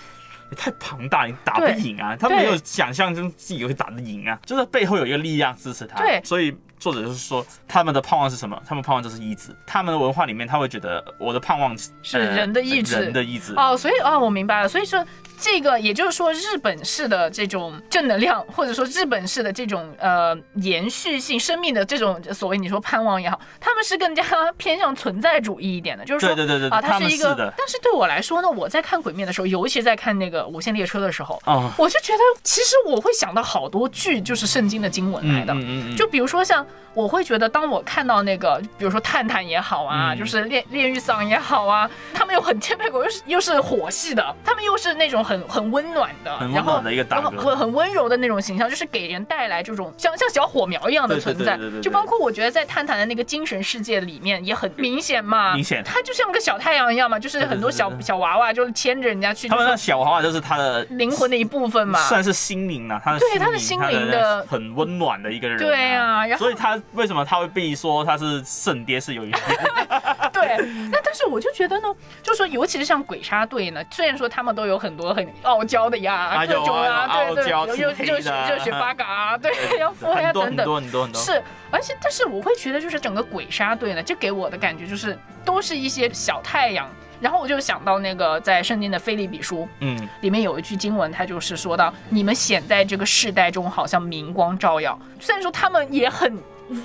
你太庞大，你打不赢啊！他没有想象中自己会打得赢啊，就是背后有一个力量支持他。对所以作者就是说，他们的盼望是什么？他们盼望就是意志。他们的文化里面，他会觉得我的盼望是呃人的意志人的意志。哦，所以哦，我明白了。所以说，这个也就是说，日本式的这种正能量，或者说日本式的这种呃延续性生命的这种所谓你说盼望也好，他们是更加偏向存在主义一点的，就是说，对对对对啊，它是一个是。但是对我来说呢，我在看《鬼灭》的时候，尤其在看那个《无限列车》的时候，哦，我就觉得其实我会想到好多句就是圣经的经文来的。嗯嗯嗯，就比如说像我会觉得，当我看到那个，比如说探探也好啊，嗯就是炼炼狱桑也好啊，他们又很天配狗，又是又是火系的，他们又是那种很很温暖的，很温然后暖的一个大哥然后很很温柔的那种形象，就是给人带来这种像像小火苗一样的存在。对对对对。就包括我觉得在探探的那个精神世界里面也很明显嘛，明显。他就像个小太阳一样嘛，就是很多小小娃娃就是牵着人家去，他们那小娃娃就是他的灵魂的一部分嘛。算是心灵啊，他的对他的心心灵的很温暖的一个人、对啊然后所以他为什么他会被说他是圣爹是有原因的，对，那但是我就觉得呢，就说尤其是像鬼杀队呢，虽然说他们都有很多很傲娇的呀，啊各种啊，对对，傲娇有有腹黑热血热血八嘎啊，对，要腹黑啊很多很等等。多很多很多，是，而且但是我会觉得，就是整个鬼杀队呢，就给我的感觉就是都是一些小太阳。然后我就想到那个在圣经的菲利比书嗯里面有一句经文，它就是说到你们显在这个世代中好像明光照耀。虽然说他们也很，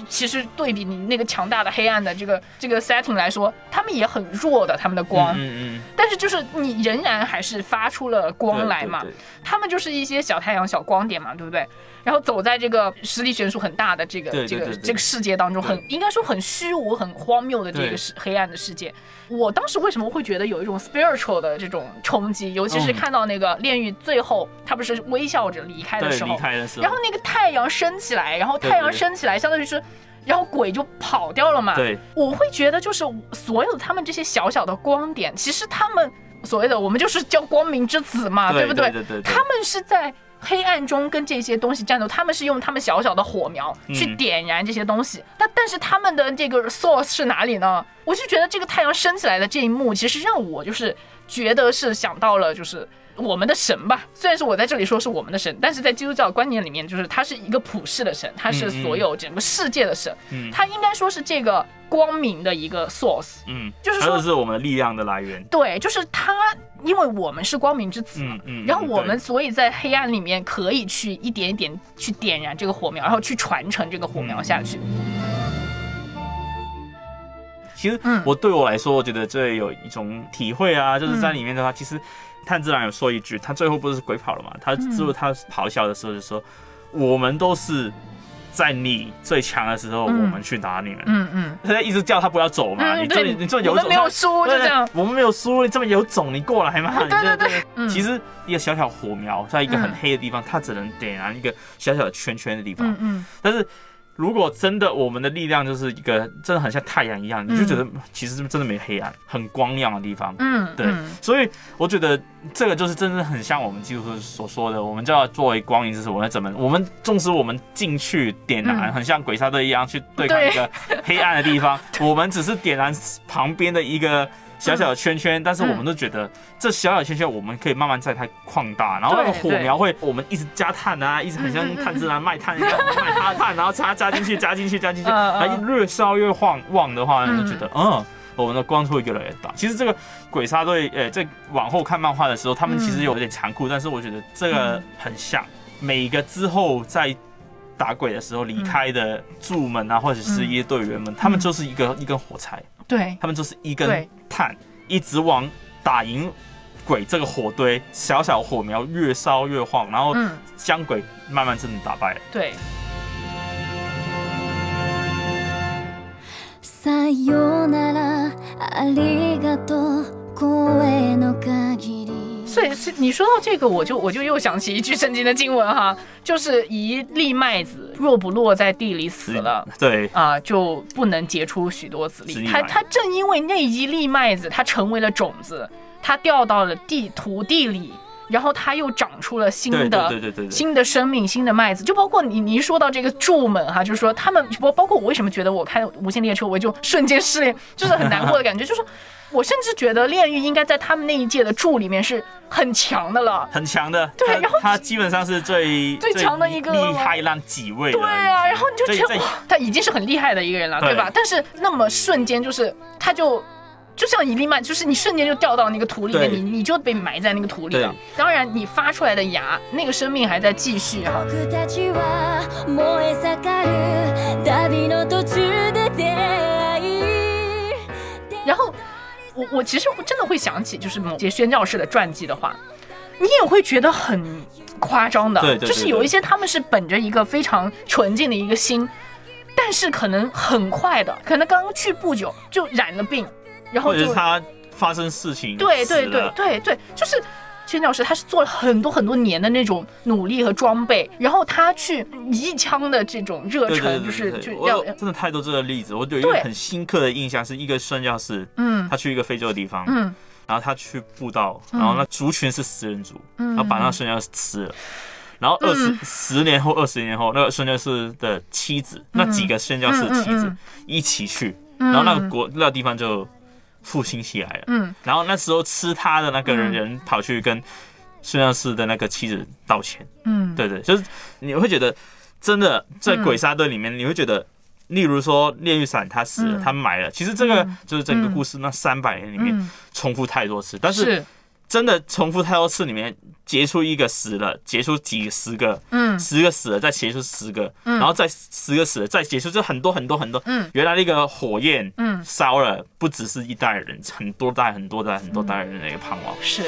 其实对比你那个强大的黑暗的这个这个 setting 来说，他们也很弱的他们的光，嗯嗯但是就是你仍然还是发出了嗯，光来嘛。他们就是一些小太阳、小光点嘛，对不对？然后走在这个实力悬殊很大的这个这个这个世界当中，对很应该说很虚无、很荒谬的这个对世黑暗的世界。我当时为什么会觉得有一种 spiritual 的这种冲击，尤其是嗯看到那个炼狱最后他不是微笑着离开的时候然后那个太阳升起来，然后太阳升起来，相当于是。然后鬼就跑掉了嘛？对我会觉得就是所有他们这些小小的光点，其实他们所谓的我们就是叫光明之子嘛，对不对？对对对他们是在黑暗中跟这些东西战斗，他们是用他们小小的火苗去嗯点燃这些东西。那、但是他们的这个 source 是哪里呢？我就觉得这个太阳升起来的这一幕，其实让我就是觉得是想到了就是。我们的神吧，虽然是我在这里说是我们的神，但是在基督教观念里面，就是他是一个普世的神，他是所有整个世界的神，嗯。他应该说是这个光明的一个 source。嗯，就是说它是我们的力量的来源，对，就是他，因为我们是光明之子嘛，嗯嗯然后我们所以在黑暗里面可以去一点一点去点燃这个火苗，然后去传承这个火苗下去。其实嗯。我对我来说，我觉得这有一种体会啊，就是在里面的话，其实炭治郎有说一句，他最后不是鬼跑了嘛？他最后他咆哮的时候就说：“我们都是在你最强的时候，嗯我们去打你们。嗯嗯他在一直叫他不要走嘛，嗯，你这对，你这么有种，我们没有输，就对这样。我们没有输，你这么有种，你过来嘛？对对对其实一个小小火苗，在一个很嗯黑的地方，它只能点燃一个小小的圈圈的地方嗯。嗯，但是如果真的我们的力量就是一个真的很像太阳一样，你就觉得其实真的没黑暗，很光亮的地方。嗯，对嗯所以我觉得这个就是真的很像我们基督徒所说的，我们就要作为光明之子，我们怎么，我们纵使我们进去点燃，嗯很像鬼杀队一样去对抗一个黑暗的地方，我们只是点燃旁边的一个。小小的圈圈，但是我们都觉得这小小的圈圈，我们可以慢慢在它扩大，然后那个火苗会，我们一直加碳啊，一直很像嗯嗯嗯。碳自然卖炭一样，卖它的碳，然后加加进去，加进去，加进去，嗯嗯然后越烧越旺旺的话，嗯就觉得嗯。我们的光会越来越大。其实这个鬼杀队，呃，在往后看漫画的时候，他们其实有点残酷，但是我觉得这个很像每个之后在打鬼的时候离开的柱们啊，或者是一些队员们，他们就是一个一根火柴，对，他们就是一根对炭，一直往打赢鬼这个火堆，小小火苗越烧越晃，然后嗯，将鬼慢慢真的打败了。对，さよなら ありがとう声の限り 所以是你说到这个，我就我就又想起一句圣经的经文哈，就是一粒麦子若不落在地里死了。对，啊、就不能结出许多子粒。它它正因为那一粒麦子，它成为了种子，它掉到了地土地里，然后它又长出了新的对对对对对新的生命、新的麦子。就包括你你一说到这个柱们哈，就是说他们包包括我为什么觉得我看《无限列车》我就瞬间失恋，就是很难过的感觉，就是我甚至觉得炼狱应该在他们那一届的柱里面是很强的了。很强的。对然后他基本上是最最强的一个厉害让几位。对啊，然后你就觉得哇，他已经是很厉害的一个人了，对对吧？但是那么瞬间就是他就。就像一粒麦，就是你瞬间就掉到那个土里面，对你你就被埋在那个土里了对。当然，你发出来的芽，那个生命还在继续哈。僕たちは燃え盛る旅の途中で出会い然后，我我其实真的会想起，就是某些宣教士的传记的话，你也会觉得很夸张的。对对对就是有一些他们是本着一个非常纯净的一个心，但是可能很快的，可能刚刚去不久就染了病， 然后就是他发生事情，对对对对对，就是宣教师，他是做了很多很多年的那种努力和装备，然后他去一腔的这种热忱，就是就要有真的太多这个例子，我有一个很深刻的印象，是一个宣教士，嗯他去一个非洲的地方，嗯然后他去布道，然后那族群是食人族，嗯然后把那个宣教士吃了。然后二十嗯十年后、二十年后，那个宣教士的妻子，那几个宣教士的妻子一起去，嗯然后那个国那个地方就复兴起来了。嗯。然后那时候吃他的那个人嗯。人跑去跟孙药师的那个妻子道歉，嗯，对对，就是你会觉得真的在嗯鬼杀队里面，你会觉得，例如说炼狱伞他死了，嗯。他埋了，其实这个嗯。就是整个故事那三百年里面嗯。重复太多次，但是是真的重复太多次里面结出一个死了，结出几十个，嗯十个死了再结出十个，嗯然后再十个死了再结出，就很多很多很多。嗯原来那个火焰嗯烧了，不只是一代人，很多代很多代很多代人的一个盼望。是。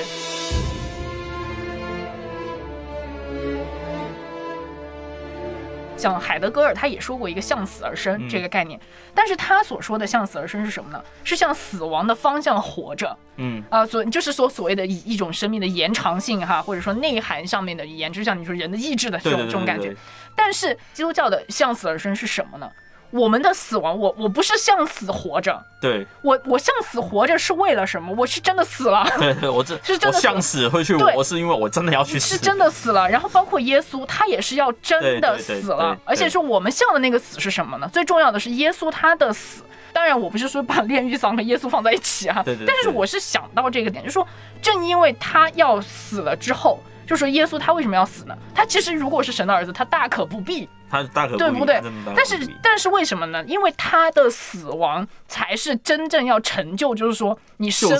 像海德格尔他也说过一个向死而生嗯这个概念，但是他所说的向死而生是什么呢？是向死亡的方向活着。嗯，啊，所就是说所谓的一一种生命的延长性哈，或者说内涵上面的延，就像你说人的意志的这对种这种感觉但是基督教的向死而生是什么呢？我们的死亡，我我不是向死活着，对。我我向死活着是为了什么？我是真的死了。对 对，我这是真的我向死会去对。活，是因为我真的要去死，是真的死了，然后包括耶稣，他也是要真的死了。对，而且是我们向的那个死是什么呢？最重要的是耶稣他的死。当然，我不是说把炼狱桑和耶稣放在一起啊，对对对。但是我是想到这个点，就是说，正因为他要死了之后，就说耶稣他为什么要死呢？他其实如果是神的儿子，他大可不必，他大可不对不对但是但是为什么呢？因为他的死亡才是真正要成就，就是说你生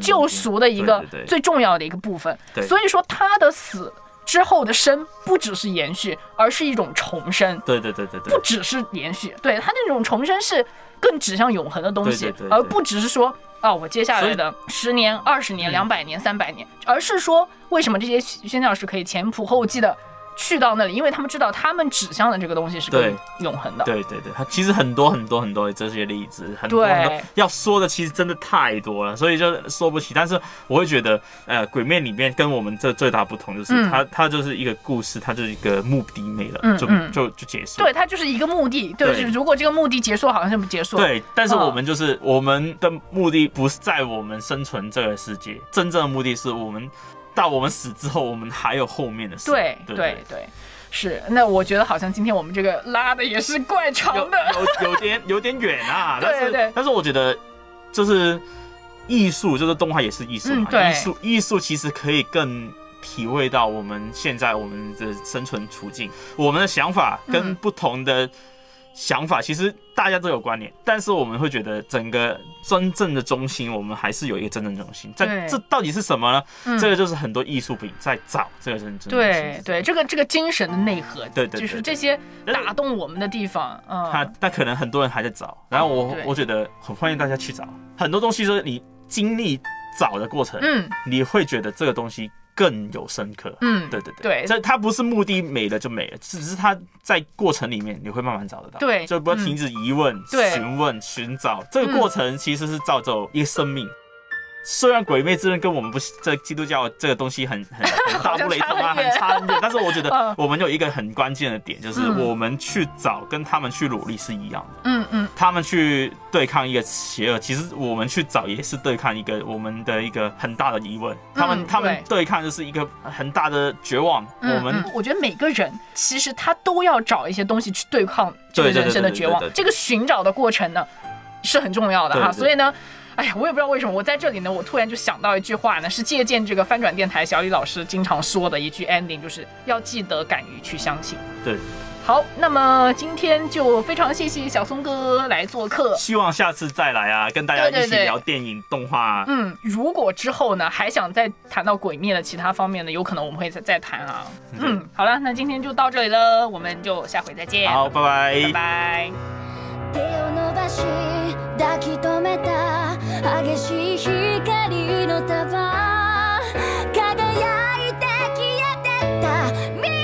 救赎的一个最重要的一个部分。对所以说他的死之后的生不只是延续，而是一种重生，对对对对对不，只是延续。对他那种重生是更指向永恒的东西，而不只是说。啊，我接下来的十年、二十年、嗯。两百年、三百年，而是说，为什么这些宣教士可以前仆后继的去到那里？因为他们知道他们指向的这个东西是永恒的。对对对，他其实很多很多很多的这些例子，很多很多要说的其实真的太多了，所以就说不起。但是我会觉得，呃，《鬼面》里面跟我们这最大不同就是嗯它它就是一个故事，它就是一个目的没了，就就就结束。对，它就是一个目的。对，对就是如果这个目的结束，好像就不结束。，对，但是嗯我们就是、我们的目的不是在我们生存这个世界，真正的目的是我们到我们死之后，我们还有后面的事。对，对对，对，是。那我觉得好像今天我们这个拉的也是怪长的。有有点有点远啊，但是对对但是我觉得就是艺术，就是动画也是艺术嘛，嗯对艺术艺术其实可以更。体会到我们现在我们的生存处境，我们的想法跟嗯不同的想法，其实大家都有关联，但是我们会觉得整个真正的中心，我们还是有一个真正中心。这这到底是什么呢？嗯。这个就是很多艺术品在找这个真正中心。对对，这个这个精神的内核，对对对就是这些打动我们的地方，嗯。他但，可能很多人还在找，然后我对。我觉得很欢迎大家去找，很多东西就是你经历找的过程，嗯，你会觉得这个东西更有深刻。嗯，对对对这它不是目的没了就没了，只是它在过程里面你会慢慢找得到。对就不要停止疑问、对询问、寻找，这个过程其实是造就一个生命。虽然鬼魅之刃跟我们不是这基督教这个东西很很 很大不雷同啊，很差很远，但是我觉嗯得我们有一个很关键的点，就是嗯我们去找跟他们去努力是一样的。嗯嗯，他们去对抗一个邪恶，其实我们去找也是对抗一个我们的一个很大的疑问。他们他们对抗就是一个很大的绝望。嗯我们嗯我觉得每个人其实他都要找一些东西去对抗这个人生的绝望这个寻找的过程呢是很重要的哈。所以呢。哎呀，我也不知道为什么，我在这里呢，我突然就想到一句话呢，是借鉴这个翻转电台小李老师经常说的一句 ending，就是要记得敢于去相信。对，好，那么今天就非常谢谢小松哥来做客。希望下次再来啊，跟大家一起聊电影、动画。嗯，如果之后呢还想再谈到鬼灭的其他方面呢，有可能我们会再再谈啊。嗯，好了，那今天就到这里了，我们就下回再见。好，拜拜拜拜。手を伸ばし抱き留めた激しい光の束輝いて消えてった